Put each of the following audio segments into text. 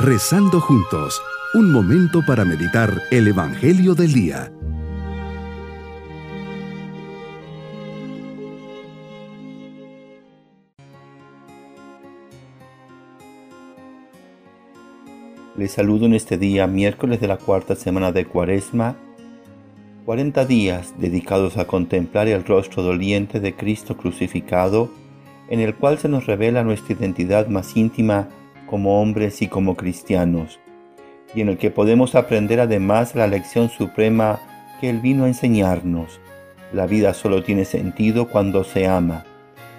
Rezando juntos, un momento para meditar el Evangelio del Día. Les saludo en este día, miércoles de la cuarta semana de Cuaresma, 40 días dedicados a contemplar el rostro doliente de Cristo crucificado, en el cual se nos revela nuestra identidad más íntima como hombres y como cristianos, y en el que podemos aprender además la lección suprema que Él vino a enseñarnos. La vida solo tiene sentido cuando se ama,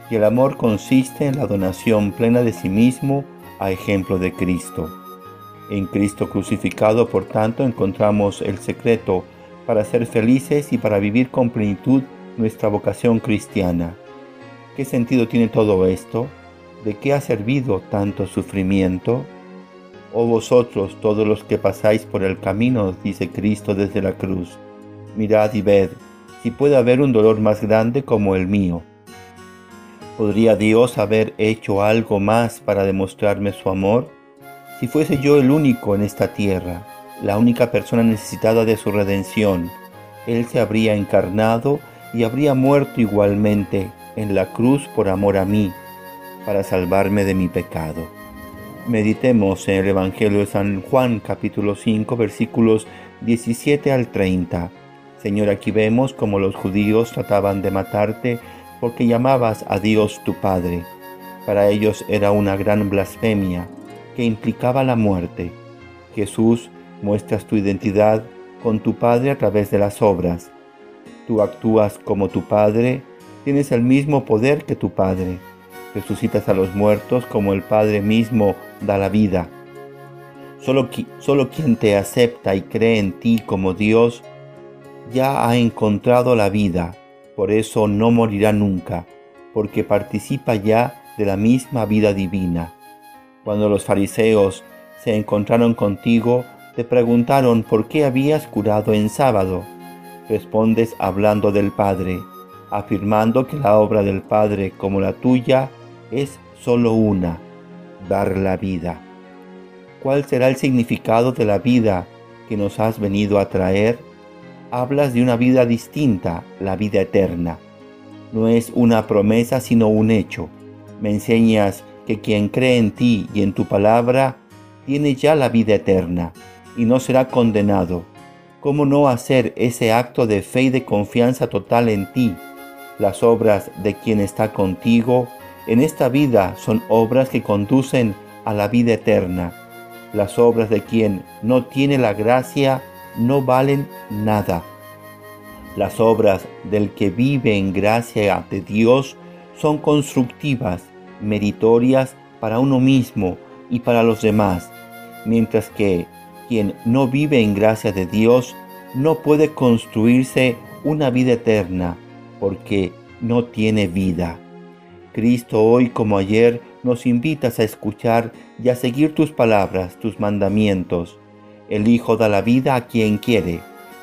y el amor consiste en la donación plena de sí mismo a ejemplo de Cristo. En Cristo crucificado, por tanto, encontramos el secreto para ser felices y para vivir con plenitud nuestra vocación cristiana. ¿Qué sentido tiene todo esto? ¿De qué ha servido tanto sufrimiento? Oh vosotros, todos los que pasáis por el camino, dice Cristo desde la cruz, mirad y ved si puede haber un dolor más grande como el mío. ¿Podría Dios haber hecho algo más para demostrarme su amor? Si fuese yo el único en esta tierra, la única persona necesitada de su redención. Él se habría encarnado y habría muerto igualmente en la cruz por amor a mí, para salvarme de mi pecado. Meditemos en el Evangelio de San Juan capítulo 5 versículos 17 al 30. Señor, aquí vemos cómo los judíos trataban de matarte porque llamabas a Dios tu Padre. Para ellos era una gran blasfemia que implicaba la muerte. Jesús Muestras tu identidad con tu Padre a través de las obras. Tú actúas como tu Padre, tienes el mismo poder que tu Padre. Resucitas a los muertos como el Padre mismo da la vida. Solo, solo quien te acepta y cree en ti como Dios ya ha encontrado la vida, por eso no morirá nunca, porque participa ya de la misma vida divina. Cuando los fariseos se encontraron contigo, te preguntaron por qué habías curado en sábado. Respondes hablando del Padre, afirmando que la obra del Padre como la tuya es solo una, dar la vida. ¿Cuál será el significado de la vida que nos has venido a traer? Hablas de una vida distinta, la vida eterna. No es una promesa sino un hecho. Me enseñas que quien cree en ti y en tu palabra tiene ya la vida eterna y no será condenado. ¿Cómo no hacer ese acto de fe y de confianza total en ti? Las obras de quien está contigo en esta vida son obras que conducen a la vida eterna. Las obras de quien no tiene la gracia no valen nada. Las obras del que vive en gracia de Dios son constructivas, meritorias para uno mismo y para los demás, mientras que quien no vive en gracia de Dios no puede construirse una vida eterna porque no tiene vida. Cristo hoy como ayer nos invitas a escuchar y a seguir tus palabras, tus mandamientos. El Hijo da la vida a quien quiere.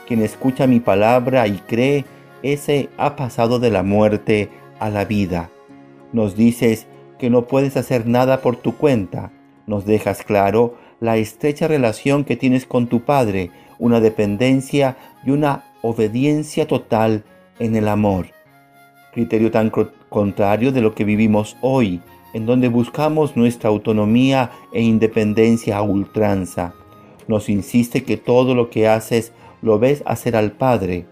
Quien escucha mi palabra y cree, ese ha pasado de la muerte a la vida. Nos dices que no puedes hacer nada por tu cuenta. Nos dejas claro la estrecha relación que tienes con tu Padre, una dependencia y una obediencia total en el amor. Criterio tan contrario de lo que vivimos hoy, en donde buscamos nuestra autonomía e independencia a ultranza. Nos insiste que todo lo que haces lo ves hacer al Padre.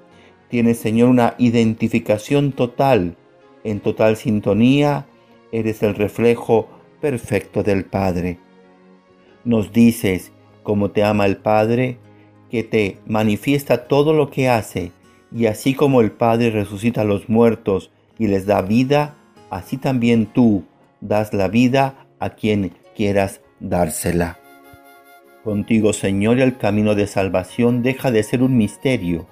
Tienes, Señor, una identificación total. En total sintonía, eres el reflejo perfecto del Padre nos dices, como te ama el Padre, que te manifiesta todo lo que hace, y así como el Padre resucita a los muertos y les da vida, así también tú das la vida a quien quieras dársela. Contigo, Señor, el camino de salvación deja de ser un misterio,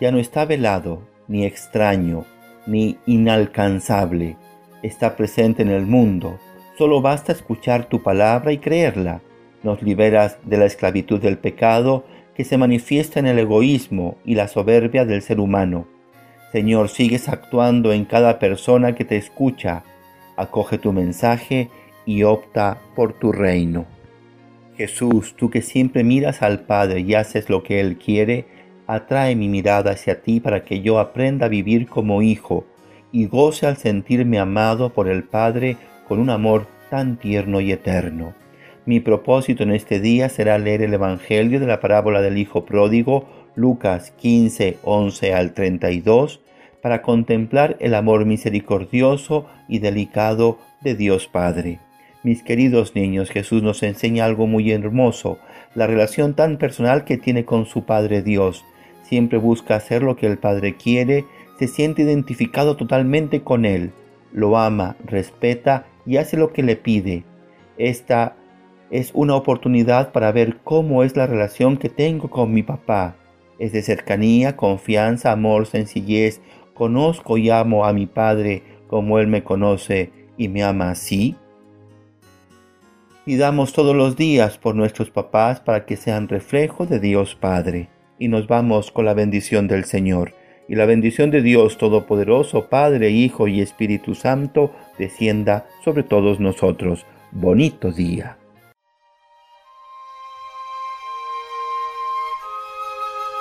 ya no está velado, ni extraño, ni inalcanzable, está presente en el mundo, solo basta escuchar tu palabra y creerla nos liberas de la esclavitud del pecado que se manifiesta en el egoísmo y la soberbia del ser humano. Señor, sigues actuando en cada persona que te escucha. Acoge tu mensaje y opta por tu reino. Jesús, tú que siempre miras al Padre y haces lo que Él quiere, atrae mi mirada hacia ti para que yo aprenda a vivir como hijo y goce al sentirme amado por el Padre con un amor tan tierno y eterno. Mi propósito en este día será leer el Evangelio de la parábola del Hijo Pródigo, Lucas 15, 11 al 32, para contemplar el amor misericordioso y delicado de Dios Padre. Mis queridos niños, Jesús nos enseña algo muy hermoso, la relación tan personal que tiene con su Padre Dios. Siempre busca hacer lo que el Padre quiere, se siente identificado totalmente con Él, lo ama, respeta y hace lo que le pide. Esta es una oportunidad para ver cómo es la relación que tengo con mi papá. Es de cercanía, confianza, amor, sencillez. Conozco y amo a mi Padre como Él me conoce y me ama así. Pidamos todos los días por nuestros papás para que sean reflejo de Dios Padre. Y nos vamos con la bendición del Señor. Y la bendición de Dios Todopoderoso, Padre, Hijo y Espíritu Santo, descienda sobre todos nosotros. Bonito día.